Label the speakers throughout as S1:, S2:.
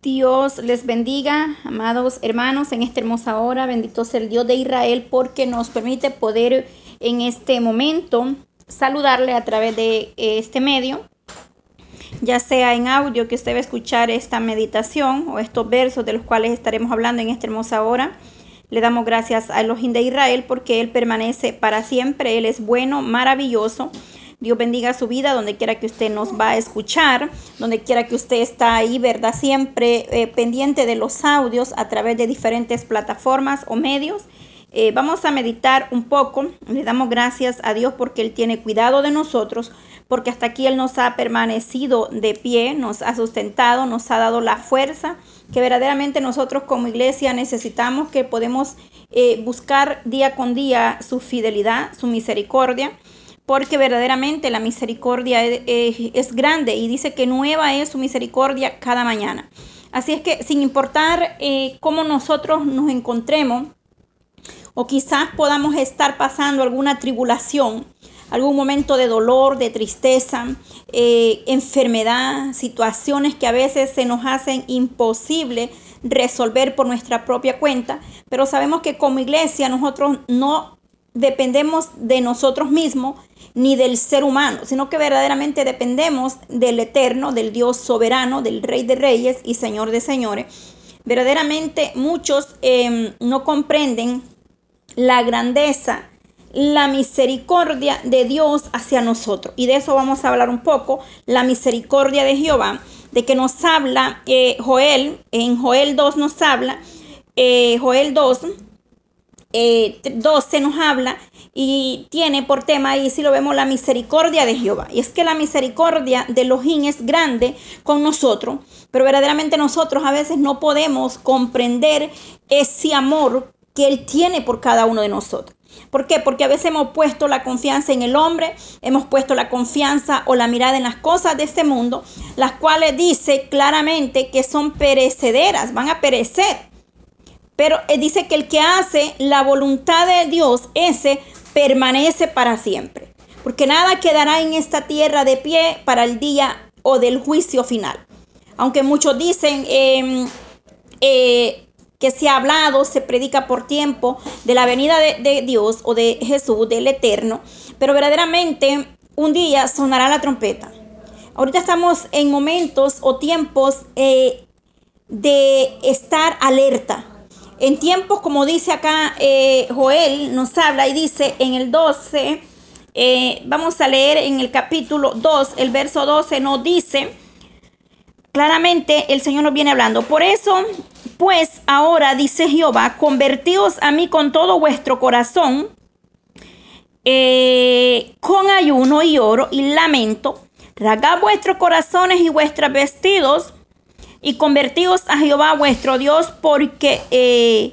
S1: Dios les bendiga, amados hermanos, en esta hermosa hora. Bendito sea el Dios de Israel porque nos permite poder en este momento saludarle a través de este medio, ya sea en audio que usted va a escuchar esta meditación o estos versos de los cuales estaremos hablando en esta hermosa hora. Le damos gracias a Elohim de Israel porque Él permanece para siempre. Él es bueno, maravilloso Dios bendiga su vida donde quiera que usted nos va a escuchar, donde quiera que usted está ahí, ¿verdad? Siempre eh, pendiente de los audios a través de diferentes plataformas o medios. Eh, vamos a meditar un poco. Le damos gracias a Dios porque Él tiene cuidado de nosotros, porque hasta aquí Él nos ha permanecido de pie, nos ha sustentado, nos ha dado la fuerza que verdaderamente nosotros como iglesia necesitamos, que podemos eh, buscar día con día su fidelidad, su misericordia porque verdaderamente la misericordia es, grande y dice que nueva es su misericordia cada mañana. Así es que sin importar eh, cómo nosotros nos encontremos, o quizás podamos estar pasando alguna tribulación, algún momento de dolor, de tristeza, eh, enfermedad, situaciones que a veces se nos hacen imposible resolver por nuestra propia cuenta, pero sabemos que como iglesia nosotros no dependemos de nosotros mismos ni del ser humano, sino que verdaderamente dependemos del eterno, del Dios soberano, del Rey de Reyes y Señor de Señores. Verdaderamente muchos em, no comprenden la grandeza, la misericordia de Dios hacia nosotros. Y de eso vamos a hablar un poco, la misericordia de Jehová, de que nos habla eh, Joel, en Joel 2 nos habla, eh, Joel 2 eh, 12 nos habla y tiene por tema, y si lo vemos, la misericordia de Jehová. Y es que la misericordia de Elohim es grande con nosotros, pero verdaderamente nosotros a veces no podemos comprender ese amor que Él tiene por cada uno de nosotros. ¿Por qué? Porque a veces hemos puesto la confianza en el hombre, hemos puesto la confianza o la mirada en las cosas de este mundo, las cuales dice claramente que son perecederas, van a perecer. Pero eh, dice que el que hace la voluntad de Dios, ese permanece para siempre. Porque nada quedará en esta tierra de pie para el día o del juicio final. Aunque muchos dicen em, eh, que se ha hablado, se predica por tiempo de la venida de, Dios o de Jesús, del Eterno. Pero verdaderamente un día sonará la trompeta. Ahorita estamos en momentos o tiempos eh, de estar alerta en tiempos, como dice acá eh, Joel, nos habla y dice en el 12, eh, vamos a leer en el capítulo 2, el verso 12 nos dice, claramente el Señor nos viene hablando. Por eso, pues ahora dice Jehová, convertíos a mí con todo vuestro corazón, eh, con ayuno y oro y lamento, rasgad vuestros corazones y vuestros vestidos y convertíos a Jehová vuestro Dios, porque eh,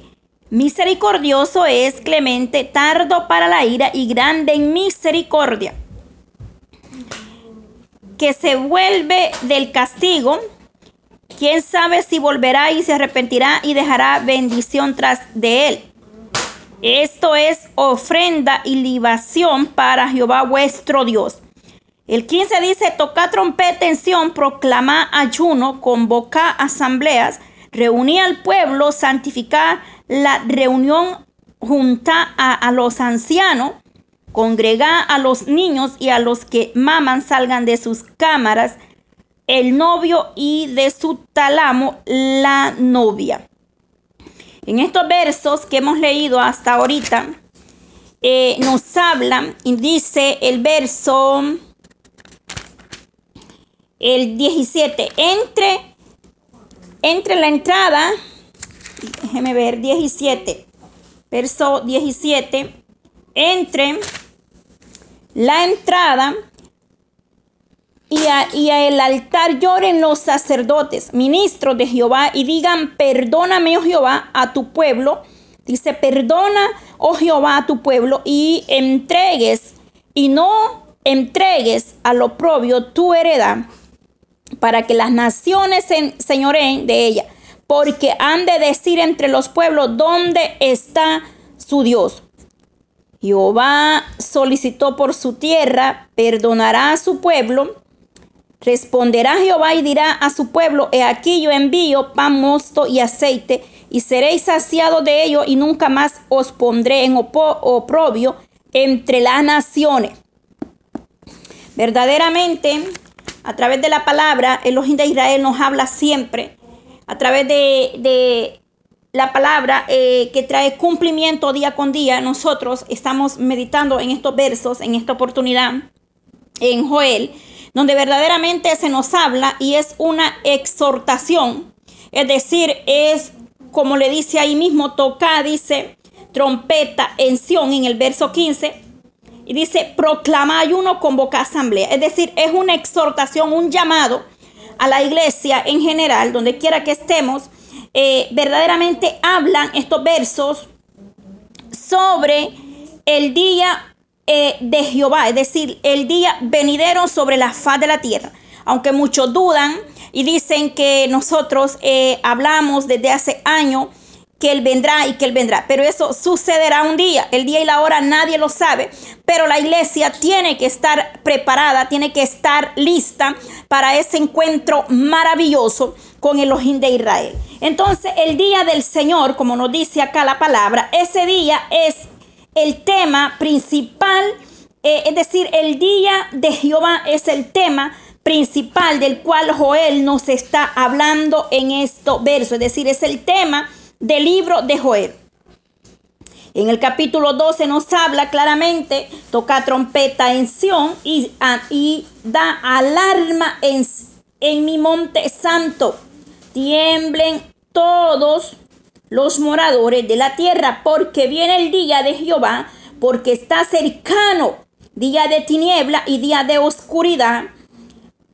S1: misericordioso es, clemente, tardo para la ira y grande en misericordia, que se vuelve del castigo. Quién sabe si volverá y se arrepentirá y dejará bendición tras de él. Esto es ofrenda y libación para Jehová vuestro Dios. El 15 dice, toca trompeta en Sion, proclama ayuno, convoca asambleas, reunía al pueblo, santificar la reunión, junta a, los ancianos, congrega a los niños y a los que maman salgan de sus cámaras, el novio y de su talamo la novia. En estos versos que hemos leído hasta ahorita, eh, nos habla y dice el verso el 17, entre, entre la entrada, déjeme ver, 17, verso 17, entre la entrada y a, y a, el altar lloren los sacerdotes, ministros de Jehová, y digan, perdóname, oh Jehová, a tu pueblo. Dice, perdona, oh Jehová, a tu pueblo, y entregues, y no entregues al oprobio tu heredad para que las naciones se señoreen de ella, porque han de decir entre los pueblos dónde está su Dios. Jehová solicitó por su tierra, perdonará a su pueblo, Responderá Jehová y dirá a su pueblo, he aquí yo envío pan mosto y aceite, y seréis saciados de ello, y nunca más os pondré en oprobio entre las naciones. Verdaderamente, a través de la palabra, el Elohim de Israel nos habla siempre, a través de, la palabra eh, que trae cumplimiento día con día. Nosotros estamos meditando en estos versos, en esta oportunidad, en Joel donde verdaderamente se nos habla y es una exhortación. Es decir, es como le dice ahí mismo, toca, dice, trompeta en Sion en el verso 15. Y dice, proclama ayuno, convoca asamblea. Es decir, es una exhortación, un llamado a la iglesia en general, donde quiera que estemos. Eh, verdaderamente hablan estos versos sobre el día eh, de Jehová, es decir, el día venidero sobre la faz de la tierra. Aunque muchos dudan y dicen que nosotros eh, hablamos desde hace años que Él vendrá y que Él vendrá. Pero eso sucederá un día. El día y la hora nadie lo sabe. Pero la iglesia tiene que estar preparada, tiene que estar lista para ese encuentro maravilloso con el Ojín de Israel. Entonces el día del Señor, como nos dice acá la palabra, ese día es el tema principal, eh, es decir, el día de Jehová es el tema principal del cual Joel nos está hablando en estos versos, es decir, es el tema del libro de Joel. En el capítulo 12 nos habla claramente, toca trompeta en Sión y, da alarma en, en mi monte santo. Tiemblen todos los moradores de la tierra, porque viene el día de Jehová, porque está cercano, día de tiniebla y día de oscuridad,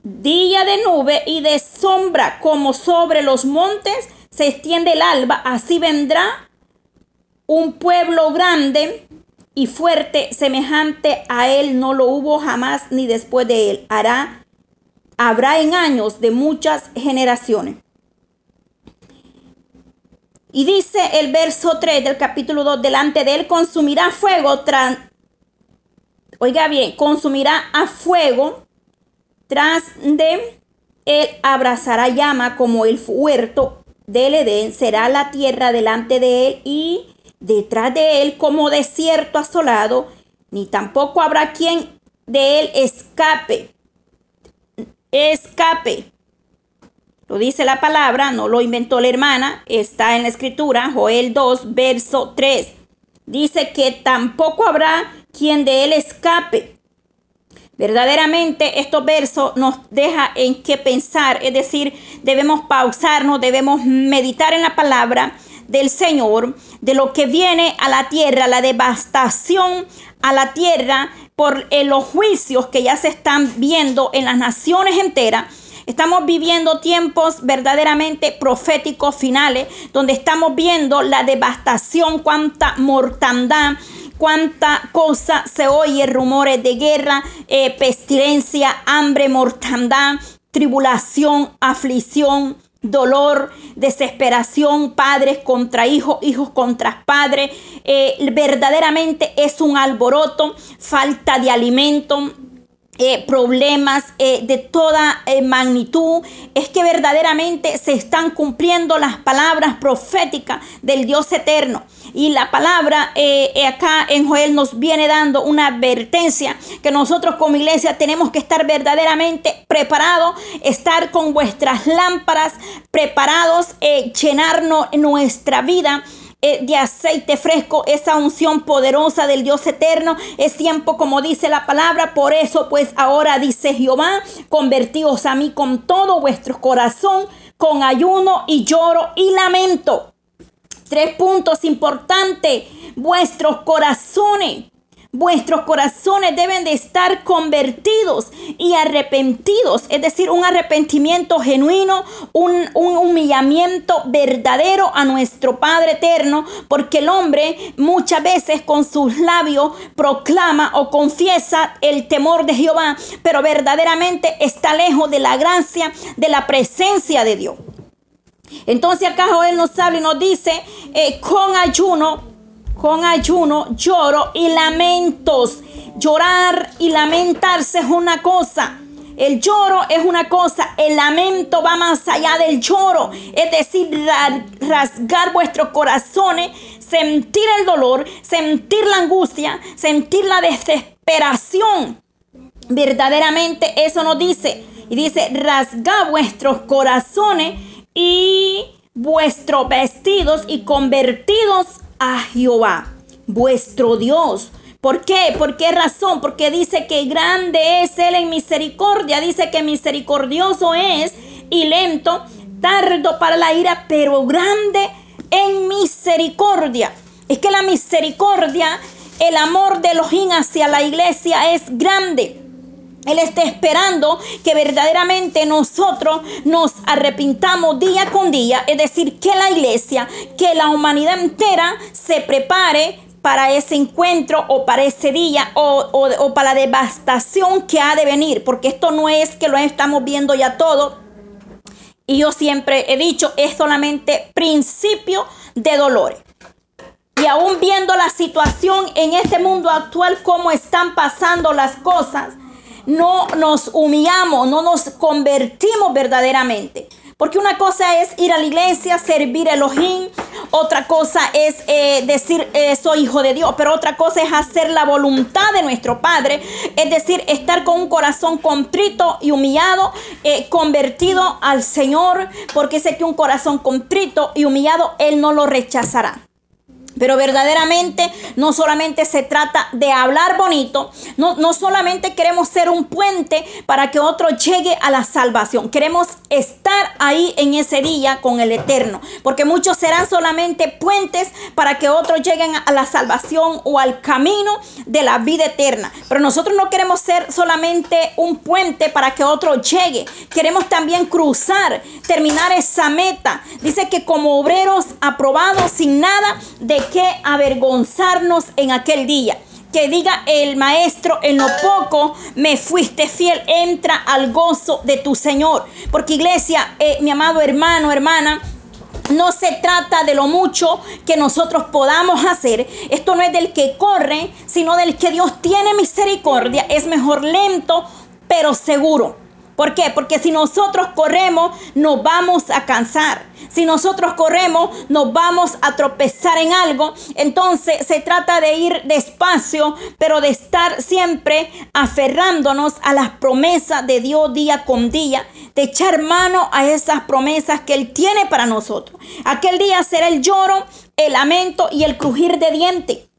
S1: día de nube y de sombra, como sobre los montes se extiende el alba, así vendrá un pueblo grande y fuerte, semejante a él, no lo hubo jamás ni después de él. Hará, habrá en años de muchas generaciones. Y dice el verso 3 del capítulo 2, delante de él consumirá fuego, tras, oiga bien, consumirá a fuego, tras de él abrazará llama como el huerto del Edén, será la tierra delante de él y detrás de él como desierto asolado, ni tampoco habrá quien de él escape, escape. Lo dice la palabra, no lo inventó la hermana, está en la escritura, Joel 2, verso 3. Dice que tampoco habrá quien de él escape. Verdaderamente estos versos nos deja en qué pensar, es decir, debemos pausarnos, debemos meditar en la palabra del Señor, de lo que viene a la tierra, la devastación a la tierra por los juicios que ya se están viendo en las naciones enteras. Estamos viviendo tiempos verdaderamente proféticos finales, donde estamos viendo la devastación, cuánta mortandad, cuánta cosa se oye, rumores de guerra, eh, pestilencia, hambre, mortandad, tribulación, aflicción, dolor, desesperación, padres contra hijos, hijos contra padres. Eh, verdaderamente es un alboroto, falta de alimento, eh, problemas eh, de toda eh, magnitud, es que verdaderamente se están cumpliendo las palabras proféticas del Dios eterno. Y la palabra acá en Joel nos viene dando una advertencia que nosotros como iglesia tenemos que estar verdaderamente preparados, estar con vuestras lámparas preparados, llenarnos nuestra vida de aceite fresco, esa unción poderosa del Dios eterno. Es tiempo, como dice la palabra. Por eso, pues ahora dice Jehová, convertíos a mí con todo vuestro corazón, con ayuno y lloro y lamento. Tres puntos importantes. Vuestros corazones Vuestros corazones deben de estar convertidos y arrepentidos, es decir, un arrepentimiento genuino, un, humillamiento verdadero a nuestro Padre eterno, porque el hombre muchas veces con sus labios proclama o confiesa el temor de Jehová, pero verdaderamente está lejos de la gracia, de la presencia de Dios. Entonces acá Joel nos habla y nos dice, eh, con ayuno, con ayuno, lloro y lamentos. Llorar y lamentarse es una cosa. El lloro es una cosa, el lamento va más allá del lloro, es decir, rasgar vuestros corazones, sentir el dolor, sentir la angustia, sentir la desesperación. Verdaderamente eso nos dice. Y dice, rasgar vuestros corazones y vuestros vestidos y convertidos a Jehová, vuestro Dios. ¿Por qué? ¿Por qué razón? Porque dice que grande es Él en misericordia. Dice que misericordioso es y lento, tardo para la ira, pero grande en misericordia. Es que la misericordia, el amor de Elohim hacia la iglesia es grande. Él está esperando que verdaderamente nosotros nos arrepintamos día con día, es decir, que la iglesia, que la humanidad entera se prepare para ese encuentro o para ese día o, o, para la devastación que ha de venir, porque esto no es que lo estamos viendo ya todo. Y yo siempre he dicho, es solamente principio de dolores. Y aún viendo la situación en este mundo actual, cómo están pasando las cosas, no nos humillamos, no nos convertimos verdaderamente. Porque una cosa es ir a la iglesia, servir a Elohim, otra cosa es eh, decir eh, soy hijo de Dios, pero otra cosa es hacer la voluntad de nuestro Padre, es decir, estar con un corazón contrito y humillado, eh, convertido al Señor, porque sé que un corazón contrito y humillado Él no lo rechazará. Pero verdaderamente no solamente se trata de hablar bonito, no, no, solamente queremos ser un puente para que otro llegue a la salvación, queremos estar ahí en ese día con el Eterno, porque muchos serán solamente puentes para que otros lleguen a la salvación o al camino de la vida eterna. Pero nosotros no queremos ser solamente un puente para que otro llegue, queremos también cruzar, terminar esa meta. Dice que como obreros aprobados sin nada de que avergonzarnos en aquel día. Que diga el maestro, en lo poco me fuiste fiel, entra al gozo de tu Señor. Porque iglesia, eh, mi amado hermano, hermana, no se trata de lo mucho que nosotros podamos hacer. Esto no es del que corre, sino del que Dios tiene misericordia. Es mejor lento, pero seguro. ¿Por qué? Porque si nosotros corremos, nos vamos a cansar. Si nosotros corremos, nos vamos a tropezar en algo. Entonces se trata de ir despacio, pero de estar siempre aferrándonos a las promesas de Dios día con día, de echar mano a esas promesas que Él tiene para nosotros. Aquel día será el lloro, el lamento y el crujir de dientes.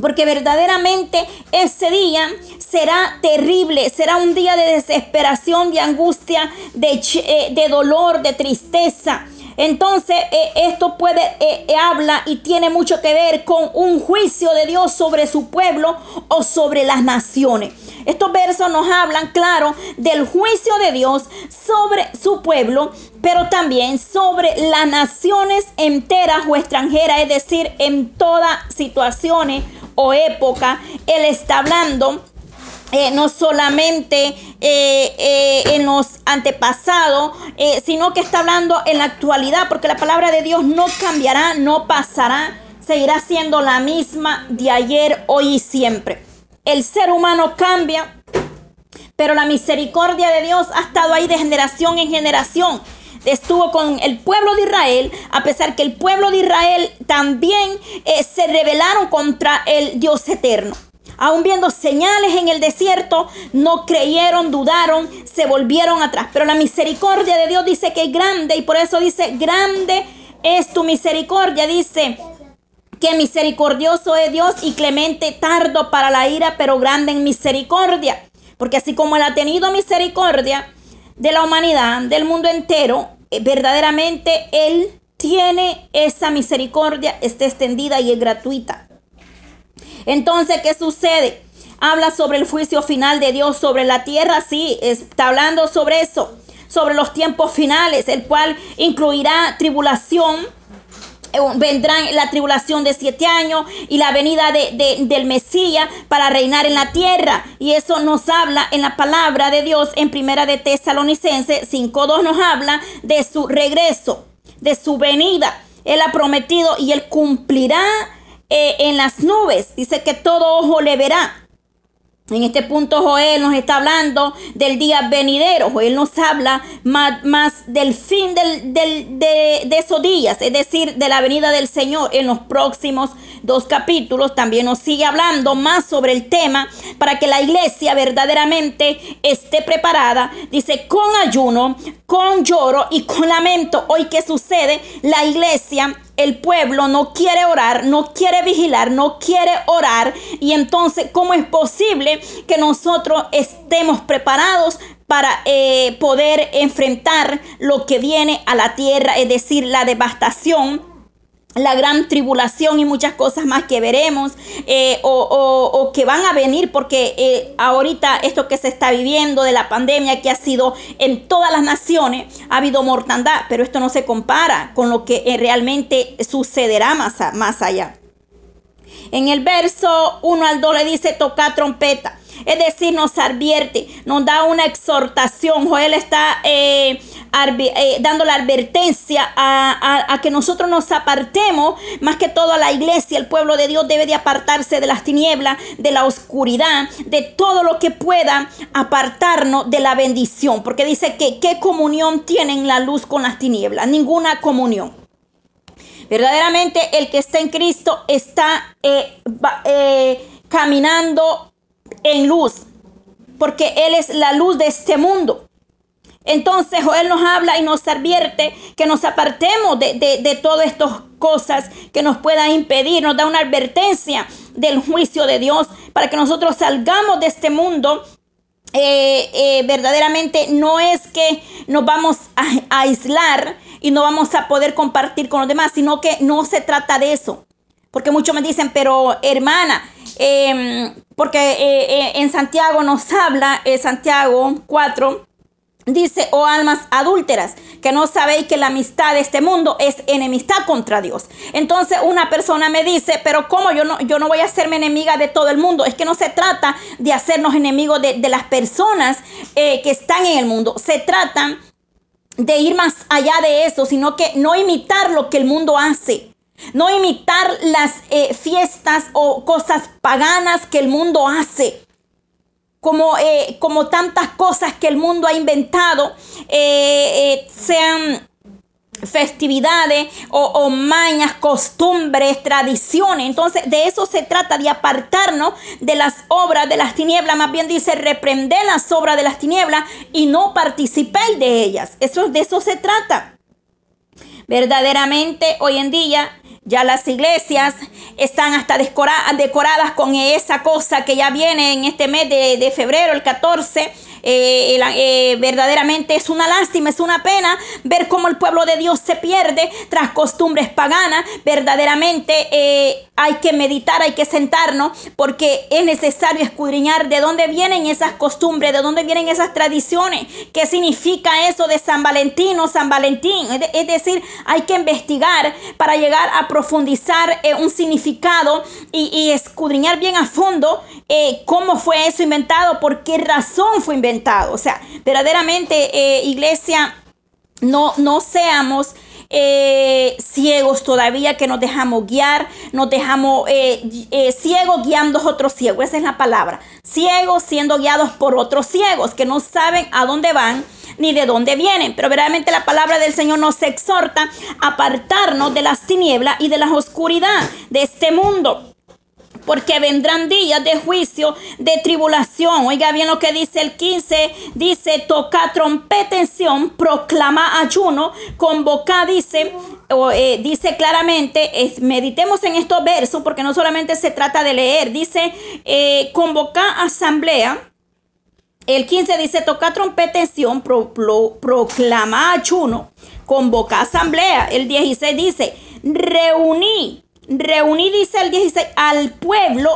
S1: Porque verdaderamente ese día será terrible, será un día de desesperación, de angustia, de, eh, de dolor, de tristeza. Entonces, eh, esto puede, eh, habla y tiene mucho que ver con un juicio de Dios sobre su pueblo o sobre las naciones. Estos versos nos hablan, claro, del juicio de Dios sobre su pueblo, pero también sobre las naciones enteras o extranjeras, es decir, en todas situaciones o época. Él está hablando eh, no solamente eh, eh, en los antepasados, sino que está hablando en la actualidad, porque la palabra de Dios no cambiará, no pasará, seguirá siendo la misma de ayer, hoy y siempre. El ser humano cambia, pero la misericordia de Dios ha estado ahí de generación en generación. Estuvo con el pueblo de Israel, a pesar que el pueblo de Israel también se rebelaron contra el Dios eterno aún viendo señales en el desierto, no creyeron, dudaron, se volvieron atrás. Pero la misericordia de Dios dice que es grande y por eso dice, grande es tu misericordia. Dice que misericordioso es Dios y clemente, tardo para la ira, pero grande en misericordia. Porque así como Él ha tenido misericordia de la humanidad, del mundo entero, eh, verdaderamente Él tiene esa misericordia, está extendida y es gratuita. Entonces, ¿qué sucede? Habla sobre el juicio final de Dios sobre la tierra, sí, está hablando sobre eso, sobre los tiempos finales, el cual incluirá tribulación, eh, vendrá la tribulación de siete años y la venida de, del Mesías para reinar en la tierra. Y eso nos habla en la palabra de Dios en primera de Tesalonicense 5.2 nos habla de su regreso, de su venida. Él ha prometido y él cumplirá eh, en las nubes. Dice que todo ojo le verá. En este punto Joel nos está hablando del día venidero. Joel nos habla más, más del fin del, de, de, esos días, es decir, de la venida del Señor en los próximos dos capítulos. También nos sigue hablando más sobre el tema para que la iglesia verdaderamente esté preparada. Dice, con ayuno, con lloro y con lamento. Hoy, ¿qué sucede? La iglesia el pueblo no quiere orar, no quiere vigilar, no quiere orar. Y entonces, ¿cómo es posible que nosotros estemos preparados para eh, poder enfrentar lo que viene a la tierra, es decir, la devastación? La gran tribulación y muchas cosas más que veremos eh, o, que van a venir porque eh, ahorita esto que se está viviendo de la pandemia que ha sido en todas las naciones ha habido mortandad pero esto no se compara con lo que eh, realmente sucederá más, más allá en el verso 1 al 2 le dice toca trompeta es decir, nos advierte, nos da una exhortación. Joel está eh, dando la advertencia a, que nosotros nos apartemos, más que todo a la iglesia, el pueblo de Dios debe de apartarse de las tinieblas, de la oscuridad, de todo lo que pueda apartarnos de la bendición. Porque dice que qué comunión tienen la luz con las tinieblas, ninguna comunión. Verdaderamente el que está en Cristo está eh, caminando en luz, porque Él es la luz de este mundo. Entonces Joel nos habla y nos advierte que nos apartemos de, de, todas estas cosas que nos puedan impedir, nos da una advertencia del juicio de Dios para que nosotros salgamos de este mundo. Eh, eh, verdaderamente no es que nos vamos a, aislar y no vamos a poder compartir con los demás, sino que no se trata de eso. Porque muchos me dicen, pero hermana, Em, porque eh, en Santiago nos habla, Santiago 4, dice, oh almas adúlteras, que no sabéis que la amistad de este mundo es enemistad contra Dios. Entonces una persona me dice, pero ¿cómo yo no, yo no voy a hacerme enemiga de todo el mundo? Es que no se trata de hacernos enemigos de, de las personas que están en el mundo. Se trata de ir más allá de eso, sino que no imitar lo que el mundo hace. No imitar las eh, fiestas o cosas paganas que el mundo hace. Como, eh, como tantas cosas que el mundo ha inventado, eh, sean festividades o, o, mañas, costumbres, tradiciones. Entonces, de eso se trata, de apartarnos de las obras de las tinieblas. Más bien dice, reprender las obras de las tinieblas y no participéis de ellas. Eso, de eso se trata. Verdaderamente, hoy en día ya las iglesias están hasta decoradas con esa cosa que ya viene en este mes de, de febrero, el 14 eh, eh, verdaderamente es una lástima, es una pena ver cómo el pueblo de Dios se pierde tras costumbres paganas. Verdaderamente eh, hay que meditar, hay que sentarnos, porque es necesario escudriñar de dónde vienen esas costumbres, de dónde vienen esas tradiciones, qué significa eso de San Valentín o San Valentín. Es decir, hay que investigar para llegar a profundizar un significado y, escudriñar bien a fondo cómo fue eso inventado, por qué razón fue inventado o sea, verdaderamente, eh, iglesia, no, no seamos eh, ciegos todavía que nos dejamos guiar, nos dejamos eh, ciegos guiando a otros ciegos. Esa es la palabra. Ciegos siendo guiados por otros ciegos que no saben a dónde van ni de dónde vienen. Pero verdaderamente la palabra del Señor nos exhorta a apartarnos de las tinieblas y de la oscuridad de este mundo porque vendrán días de juicio, de tribulación. Oiga bien lo que dice el 15, dice, toca trompeta proclama ayuno, convoca, dice, eh, dice claramente, meditemos en estos versos, porque no solamente se trata de leer, dice, eh, convoca asamblea. El 15 dice, toca trompeta proclama ayuno, convoca asamblea. El 16 dice, reuní reuní, dice el 16, al pueblo,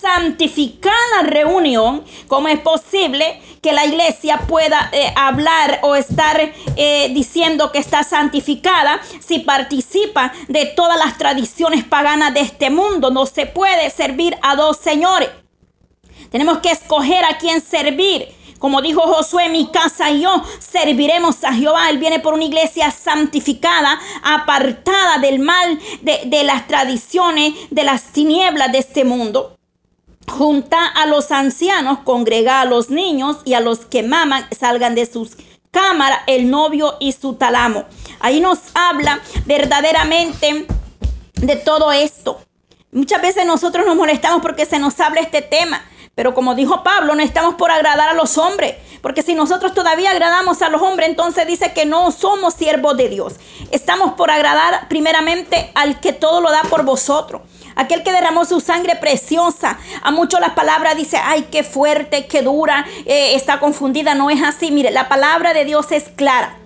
S1: santificar la reunión, ¿cómo es posible que la iglesia pueda eh, hablar o estar eh, diciendo que está santificada si participa de todas las tradiciones paganas de este mundo? No se puede servir a dos señores. Tenemos que escoger a quién servir. Como dijo Josué, mi casa y yo serviremos a Jehová. Él viene por una iglesia santificada, apartada del mal, de, las tradiciones, de las tinieblas de este mundo. junta a los ancianos, congrega a los niños y a los que maman salgan de sus cámaras el novio y su talamo. Ahí nos habla verdaderamente de todo esto. Muchas veces nosotros nos molestamos porque se nos habla este tema. Pero como dijo Pablo, no estamos por agradar a los hombres. Porque si nosotros todavía agradamos a los hombres, entonces dice que no somos siervos de Dios. Estamos por agradar primeramente al que todo lo da por vosotros. Aquel que derramó su sangre preciosa. A muchos las palabras dice, ay, qué fuerte, qué dura, eh, está confundida. No es así. Mire, la palabra de Dios es clara.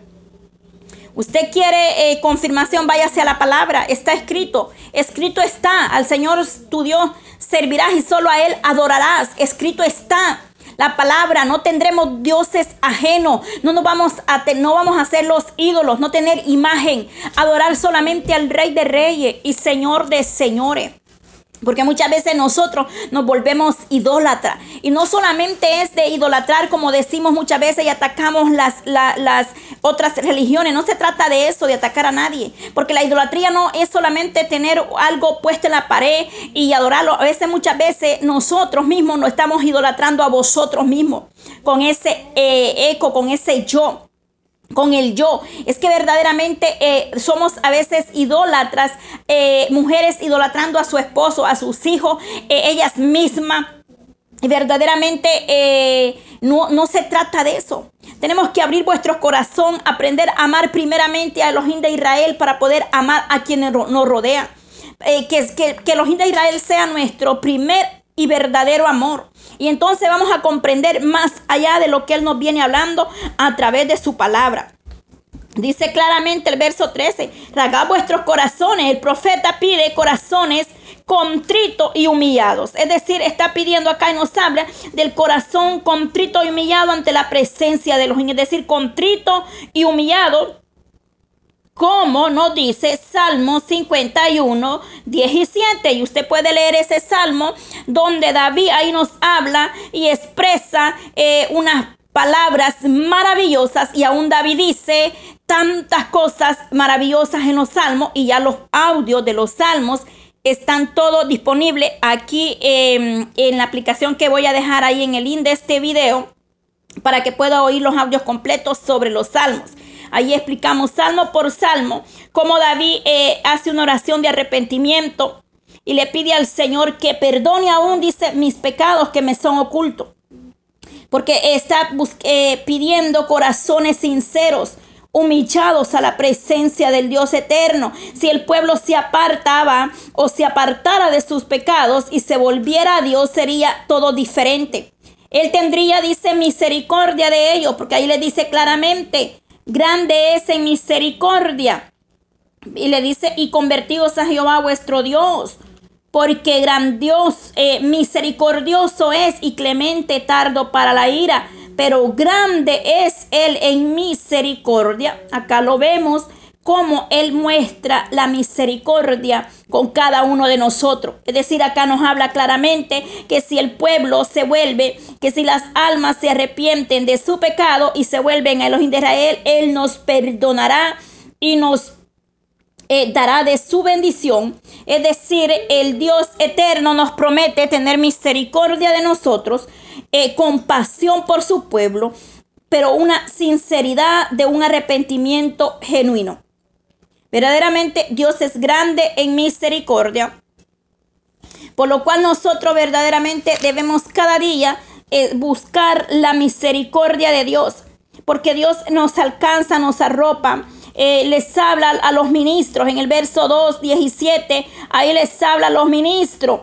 S1: Usted quiere eh, confirmación, váyase a la palabra. Está escrito. Escrito está. Al Señor tu Dios servirás y solo a Él adorarás. Escrito está. La palabra, no tendremos dioses ajenos, no nos vamos a no vamos a ser los ídolos, no tener imagen, adorar solamente al Rey de Reyes y Señor de Señores. Porque muchas veces nosotros nos volvemos idólatras. Y no solamente es de idolatrar, como decimos muchas veces, y atacamos las, las otras religiones. No se trata de eso, de atacar a nadie. Porque la idolatría no es solamente tener algo puesto en la pared y adorarlo. A veces, muchas veces, nosotros mismos nos estamos idolatrando a vosotros mismos. Con ese eh, eco, con ese yo con el yo. Es que verdaderamente eh, somos a veces idólatras, eh, mujeres idolatrando a su esposo, a sus hijos, eh, ellas mismas. Y verdaderamente no, no, se trata de eso. Tenemos que abrir vuestro corazón, aprender a amar primeramente a los de Israel para poder amar a quienes nos rodean. que, que, que los de Israel sea nuestro primer y verdadero amor. Y entonces vamos a comprender más allá de lo que Él nos viene hablando a través de su palabra. Dice claramente el verso 13, ragad vuestros corazones. El profeta pide corazones contritos y humillados. Es decir, está pidiendo acá y nos habla del corazón contrito y humillado ante la presencia de los Es decir, contrito y humillado como nos dice Salmo 51, 17. Y usted puede leer ese salmo donde David ahí nos habla y expresa eh, unas palabras maravillosas y aún David dice tantas cosas maravillosas en los salmos y ya los audios de los salmos están todos disponibles aquí em, en la aplicación que voy a dejar ahí en el link de este video para que pueda oír los audios completos sobre los salmos. Ahí explicamos salmo por salmo cómo David eh, hace una oración de arrepentimiento y le pide al Señor que perdone aún, dice, mis pecados que me son ocultos. Porque está eh, pidiendo corazones sinceros, humillados a la presencia del Dios eterno. Si el pueblo se apartaba o se apartara de sus pecados y se volviera a Dios, sería todo diferente. Él tendría, dice, misericordia de ellos, porque ahí le dice claramente, grande es en misericordia. Y le dice, y convertidos a Jehová vuestro Dios, porque gran Dios, eh, misericordioso es y clemente tardo para la ira, pero grande es Él en misericordia. Acá lo vemos cómo Él muestra la misericordia con cada uno de nosotros. Es decir, acá nos habla claramente que si el pueblo se vuelve, que si las almas se arrepienten de su pecado y se vuelven a los de Israel, Él nos perdonará y nos eh, dará de su bendición. Es decir, el Dios eterno nos promete tener misericordia de nosotros, eh, compasión por su pueblo, pero una sinceridad de un arrepentimiento genuino. Verdaderamente Dios es grande en misericordia, por lo cual nosotros verdaderamente debemos cada día eh, buscar la misericordia de Dios, porque Dios nos alcanza, nos arropa. Eh, les habla a los ministros en el verso 2, 17, ahí les habla a los ministros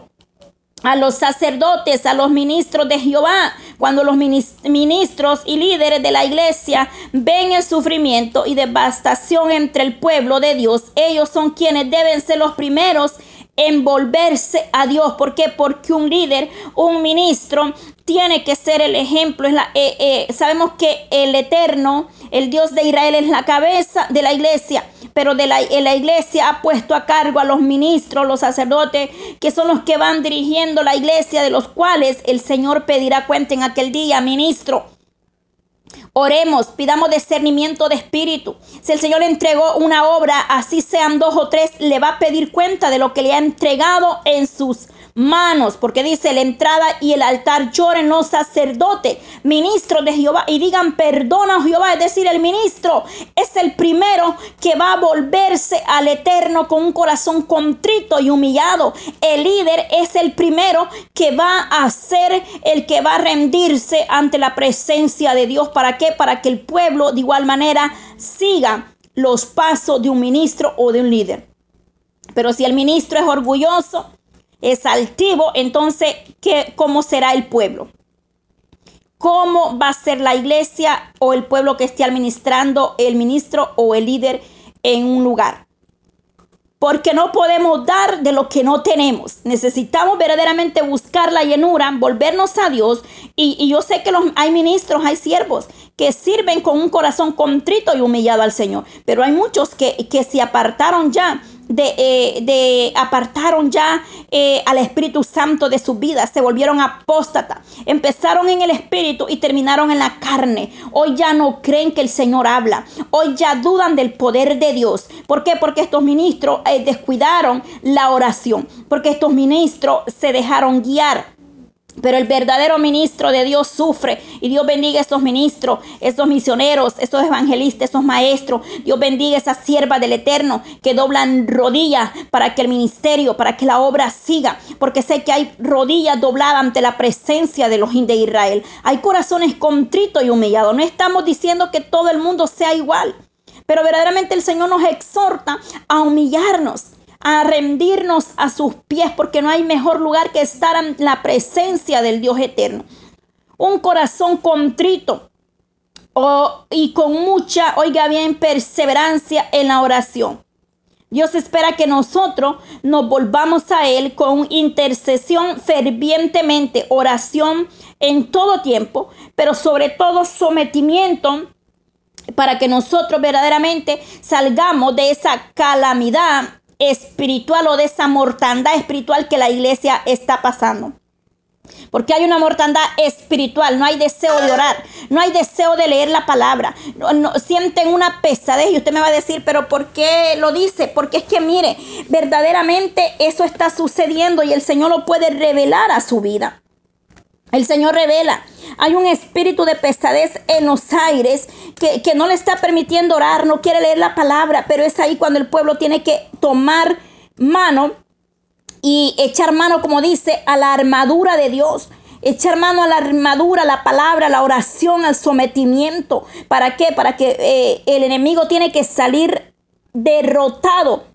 S1: a los sacerdotes, a los ministros de Jehová, cuando los ministros y líderes de la iglesia ven el sufrimiento y devastación entre el pueblo de Dios, ellos son quienes deben ser los primeros en volverse a Dios. ¿Por qué? Porque un líder, un ministro, tiene que ser el ejemplo. Es la, eh, eh, sabemos que el Eterno, el Dios de Israel, es la cabeza de la iglesia pero de la, la, iglesia ha puesto a cargo a los ministros, los sacerdotes, que son los que van dirigiendo la iglesia, de los cuales el Señor pedirá cuenta en aquel día, ministro. Oremos, pidamos discernimiento de espíritu. Si el Señor le entregó una obra, así sean dos o tres, le va a pedir cuenta de lo que le ha entregado en sus manos, porque dice la entrada y el altar lloren los sacerdotes, ministros de Jehová, y digan perdona Jehová, es decir, el ministro es el primero que va a volverse al eterno con un corazón contrito y humillado. El líder es el primero que va a ser el que va a rendirse ante la presencia de Dios. ¿Para qué? Para que el pueblo de igual manera siga los pasos de un ministro o de un líder. Pero si el ministro es orgulloso, es altivo, entonces, ¿qué, ¿cómo será el pueblo? ¿Cómo va a ser la iglesia o el pueblo que esté administrando el ministro o el líder en un lugar? Porque no podemos dar de lo que no tenemos. Necesitamos verdaderamente buscar la llenura, volvernos a Dios. Y, yo sé que los, hay ministros, hay siervos que sirven con un corazón contrito y humillado al Señor. Pero hay muchos que, que se apartaron ya de, eh, de, apartaron ya eh, al Espíritu Santo de su vida, se volvieron apóstatas, empezaron en el Espíritu y terminaron en la carne. Hoy ya no creen que el Señor habla, hoy ya dudan del poder de Dios. ¿Por qué? Porque estos ministros eh, descuidaron la oración, porque estos ministros se dejaron guiar pero el verdadero ministro de Dios sufre. Y Dios bendiga a esos ministros, esos misioneros, esos evangelistas, esos maestros. Dios bendiga a esas siervas del Eterno que doblan rodillas para que el ministerio, para que la obra siga. Porque sé que hay rodillas dobladas ante la presencia de los de Israel. Hay corazones contritos y humillados. No estamos diciendo que todo el mundo sea igual. Pero verdaderamente el Señor nos exhorta a humillarnos a rendirnos a sus pies, porque no hay mejor lugar que estar en la presencia del Dios eterno. Un corazón contrito y con mucha, oiga bien, perseverancia en la oración. Dios espera que nosotros nos volvamos a Él con intercesión fervientemente, oración en todo tiempo, pero sobre todo sometimiento para que nosotros verdaderamente salgamos de esa calamidad espiritual o de esa mortandad espiritual que la iglesia está pasando. Porque hay una mortandad espiritual, no hay deseo de orar, no hay deseo de leer la palabra, no, sienten una pesadez y usted me va a decir, pero ¿por qué lo dice? Porque es que mire, verdaderamente eso está sucediendo y el Señor lo puede revelar a su vida. El Señor revela. Hay un espíritu de pesadez en los aires que, que, no le está permitiendo orar, no quiere leer la palabra, pero es ahí cuando el pueblo tiene que tomar mano y echar mano, como dice, a la armadura de Dios. Echar mano a la armadura, a la palabra, a la oración, al sometimiento. ¿Para qué? Para que eh, el enemigo tiene que salir derrotado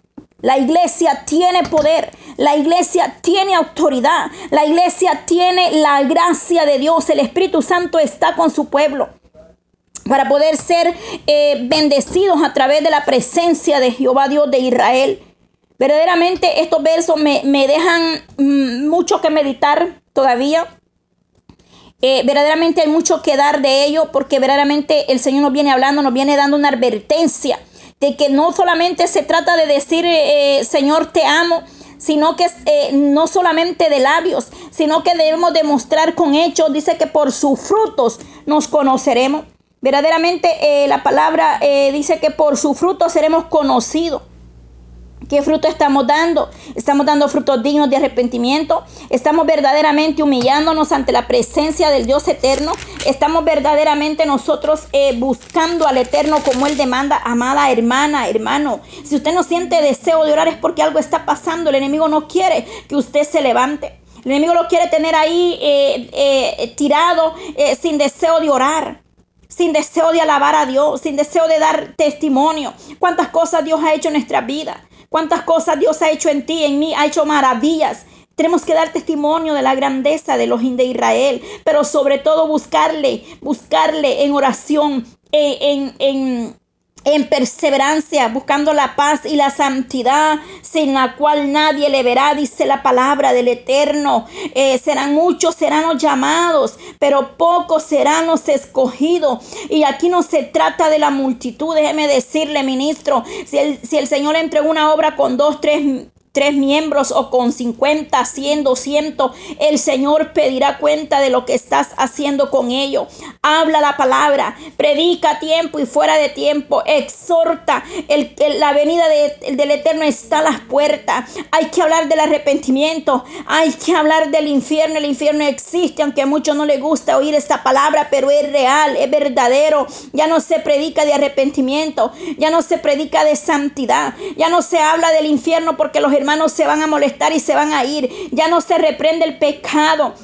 S1: la iglesia tiene poder, la iglesia tiene autoridad, la iglesia tiene la gracia de Dios, el Espíritu Santo está con su pueblo para poder ser eh, bendecidos a través de la presencia de Jehová Dios de Israel. Verdaderamente estos versos me, dejan mm, mucho que meditar todavía. Eh, verdaderamente hay mucho que dar de ello porque verdaderamente el Señor nos viene hablando, nos viene dando una advertencia de que no solamente se trata de decir, eh, Señor, te amo, sino que eh, no solamente de labios, sino que debemos demostrar con hechos. Dice que por sus frutos nos conoceremos. Verdaderamente eh, la palabra dice que por sus frutos seremos conocidos. ¿Qué fruto estamos dando? Estamos dando frutos dignos de arrepentimiento. Estamos verdaderamente humillándonos ante la presencia del Dios eterno. Estamos verdaderamente nosotros eh, buscando al eterno como Él demanda. Amada hermana, hermano, si usted no siente deseo de orar es porque algo está pasando. El enemigo no quiere que usted se levante. El enemigo lo quiere tener ahí eh, eh, tirado sin deseo de orar sin deseo de alabar a Dios, sin deseo de dar testimonio. Cuántas cosas Dios ha hecho en nuestra vida. Cuántas cosas Dios ha hecho en ti, en mí, ha hecho maravillas. Tenemos que dar testimonio de la grandeza de los de Israel, pero sobre todo buscarle, buscarle en oración, en, en, en perseverancia, buscando la paz y la santidad, sin la cual nadie le verá, dice la palabra del Eterno. Eh, serán muchos, serán los llamados, pero pocos serán los escogidos. Y aquí no se trata de la multitud, déjeme decirle, ministro, si el, si el Señor entregó una obra con dos, tres tres miembros o con 50, 100, 200, el Señor pedirá cuenta de lo que estás haciendo con ello. Habla la palabra, predica a tiempo y fuera de tiempo, exhorta. El, la venida del Eterno está a las puertas. Hay que hablar del arrepentimiento, hay que hablar del infierno. El infierno existe, aunque a muchos no les gusta oír esta palabra, pero es real, es verdadero. Ya no se predica de arrepentimiento, ya no se predica de santidad, ya no se habla del infierno porque los hermanos se van a molestar y se van a ir. Ya no se reprende el pecado.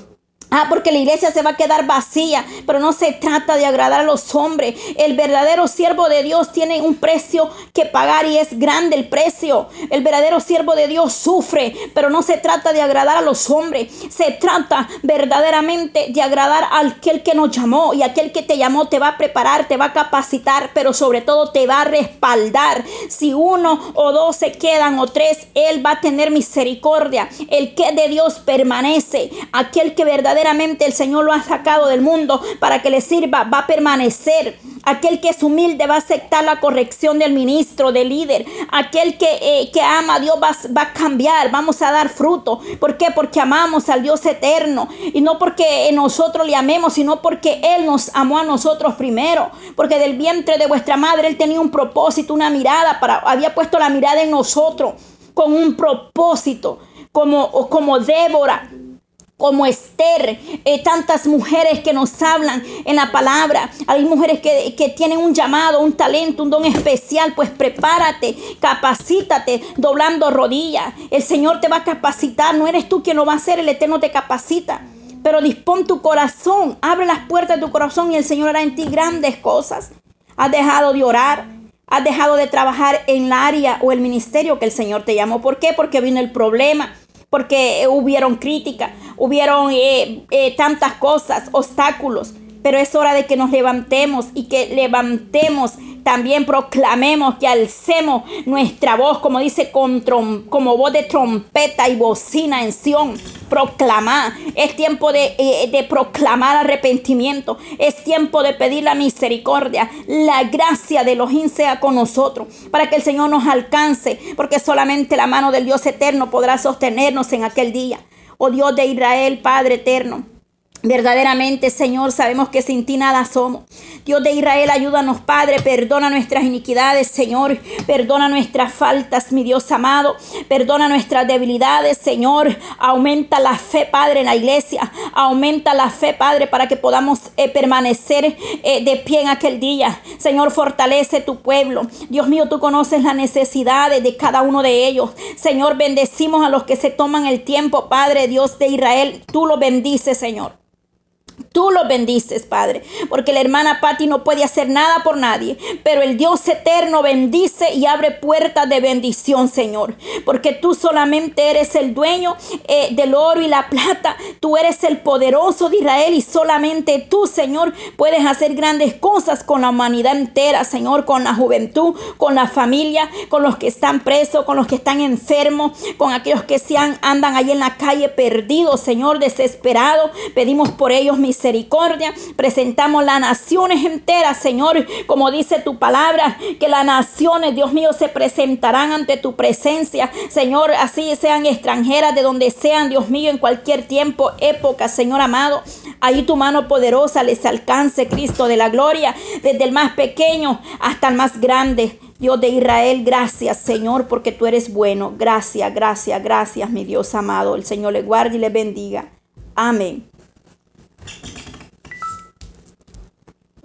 S1: Ah, porque la iglesia se va a quedar vacía, pero no se trata de agradar a los hombres. El verdadero siervo de Dios tiene un precio que pagar y es grande el precio. El verdadero siervo de Dios sufre, pero no se trata de agradar a los hombres. Se trata verdaderamente de agradar a aquel que nos llamó y aquel que te llamó te va a preparar, te va a capacitar, pero sobre todo te va a respaldar. Si uno o dos se quedan o tres, Él va a tener misericordia. El que de Dios permanece, aquel que verdaderamente el Señor lo ha sacado del mundo para que le sirva, va a permanecer. Aquel que es humilde va a aceptar la corrección del ministro, del líder. Aquel que, eh, que ama a Dios va, va, a cambiar, vamos a dar fruto. ¿Por qué? Porque amamos al Dios eterno. Y no porque nosotros le amemos, sino porque Él nos amó a nosotros primero. Porque del vientre de vuestra madre Él tenía un propósito, una mirada, para, había puesto la mirada en nosotros con un propósito. Como, como Débora, como Esther, eh, tantas mujeres que nos hablan en la palabra. Hay mujeres que, que, tienen un llamado, un talento, un don especial. Pues prepárate, capacítate, doblando rodillas. El Señor te va a capacitar. No eres tú quien lo va a hacer, el Eterno te capacita. Pero dispón tu corazón, abre las puertas de tu corazón y el Señor hará en ti grandes cosas. Has dejado de orar, has dejado de trabajar en el área o el ministerio que el Señor te llamó. ¿Por qué? Porque vino el problema porque hubieron crítica, hubieron eh, eh, tantas cosas, obstáculos. Pero es hora de que nos levantemos y que levantemos, también proclamemos, que alcemos nuestra voz, como dice, con como voz de trompeta y bocina en Sión proclamar, es tiempo de, eh, de, proclamar arrepentimiento, es tiempo de pedir la misericordia, la gracia de los sea con nosotros, para que el Señor nos alcance, porque solamente la mano del Dios eterno podrá sostenernos en aquel día. Oh Dios de Israel, Padre eterno. Verdaderamente, Señor, sabemos que sin ti nada somos. Dios de Israel, ayúdanos, Padre. Perdona nuestras iniquidades, Señor. Perdona nuestras faltas, mi Dios amado. Perdona nuestras debilidades, Señor. Aumenta la fe, Padre, en la iglesia. Aumenta la fe, Padre, para que podamos eh, permanecer eh, de pie en aquel día. Señor, fortalece tu pueblo. Dios mío, tú conoces las necesidades de cada uno de ellos. Señor, bendecimos a los que se toman el tiempo, Padre, Dios de Israel. Tú lo bendices, Señor. Tú los bendices, Padre, porque la hermana Patti no puede hacer nada por nadie, pero el Dios eterno bendice y abre puertas de bendición, Señor, porque tú solamente eres el dueño eh, del oro y la plata, tú eres el poderoso de Israel y solamente tú, Señor, puedes hacer grandes cosas con la humanidad entera, Señor, con la juventud, con la familia, con los que están presos, con los que están enfermos, con aquellos que se andan ahí en la calle perdidos, Señor, desesperados. Pedimos por ellos, mi misericordia. Presentamos las naciones enteras, Señor, como dice tu palabra, que las naciones, Dios mío, se presentarán ante tu presencia, Señor, así sean extranjeras de donde sean, Dios mío, en cualquier tiempo, época, Señor amado. Ahí tu mano poderosa les alcance, Cristo de la gloria, desde el más pequeño hasta el más grande. Dios de Israel, gracias Señor, porque tú eres bueno. Gracias, gracias, gracias, mi Dios amado. El Señor le guarde y le bendiga. Amén.